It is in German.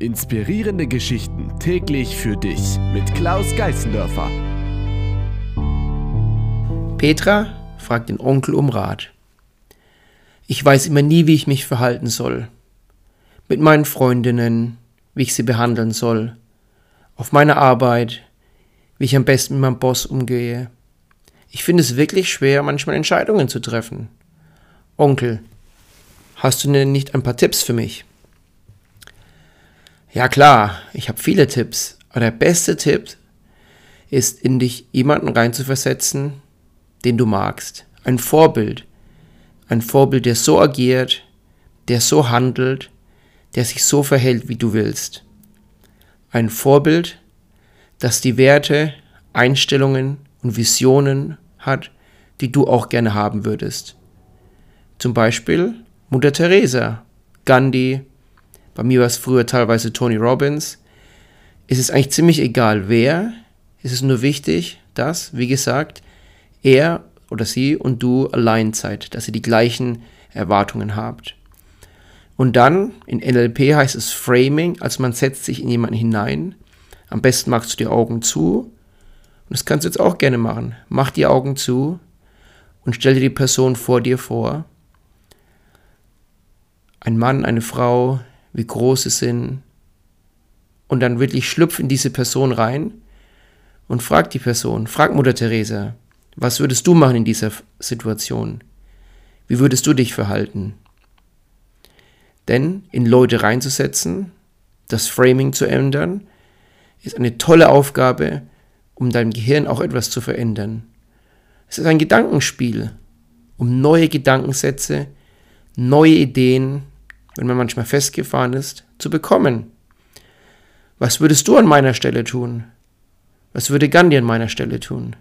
Inspirierende Geschichten täglich für dich mit Klaus Geißendörfer. Petra fragt den Onkel um Rat. Ich weiß immer nie, wie ich mich verhalten soll. Mit meinen Freundinnen, wie ich sie behandeln soll. Auf meiner Arbeit, wie ich am besten mit meinem Boss umgehe. Ich finde es wirklich schwer, manchmal Entscheidungen zu treffen. Onkel, hast du denn nicht ein paar Tipps für mich? Ja klar, ich habe viele Tipps, aber der beste Tipp ist, in dich jemanden reinzuversetzen, den du magst. Ein Vorbild. Ein Vorbild, der so agiert, der so handelt, der sich so verhält, wie du willst. Ein Vorbild, das die Werte, Einstellungen und Visionen hat, die du auch gerne haben würdest. Zum Beispiel Mutter Teresa, Gandhi, bei mir war es früher teilweise Tony Robbins. Es ist eigentlich ziemlich egal, wer. Es ist nur wichtig, dass, wie gesagt, er oder sie und du allein seid, dass ihr die gleichen Erwartungen habt. Und dann, in NLP heißt es Framing, also man setzt sich in jemanden hinein. Am besten machst du die Augen zu. Und das kannst du jetzt auch gerne machen. Mach die Augen zu und stell dir die Person vor dir vor. Ein Mann, eine Frau, wie groß sie sind. Und dann wirklich schlüpf in diese Person rein und frag die Person, frag Mutter Teresa, was würdest du machen in dieser Situation? Wie würdest du dich verhalten? Denn in Leute reinzusetzen, das Framing zu ändern, ist eine tolle Aufgabe, um dein Gehirn auch etwas zu verändern. Es ist ein Gedankenspiel, um neue Gedankensätze, neue Ideen wenn man manchmal festgefahren ist, zu bekommen. Was würdest du an meiner Stelle tun? Was würde Gandhi an meiner Stelle tun?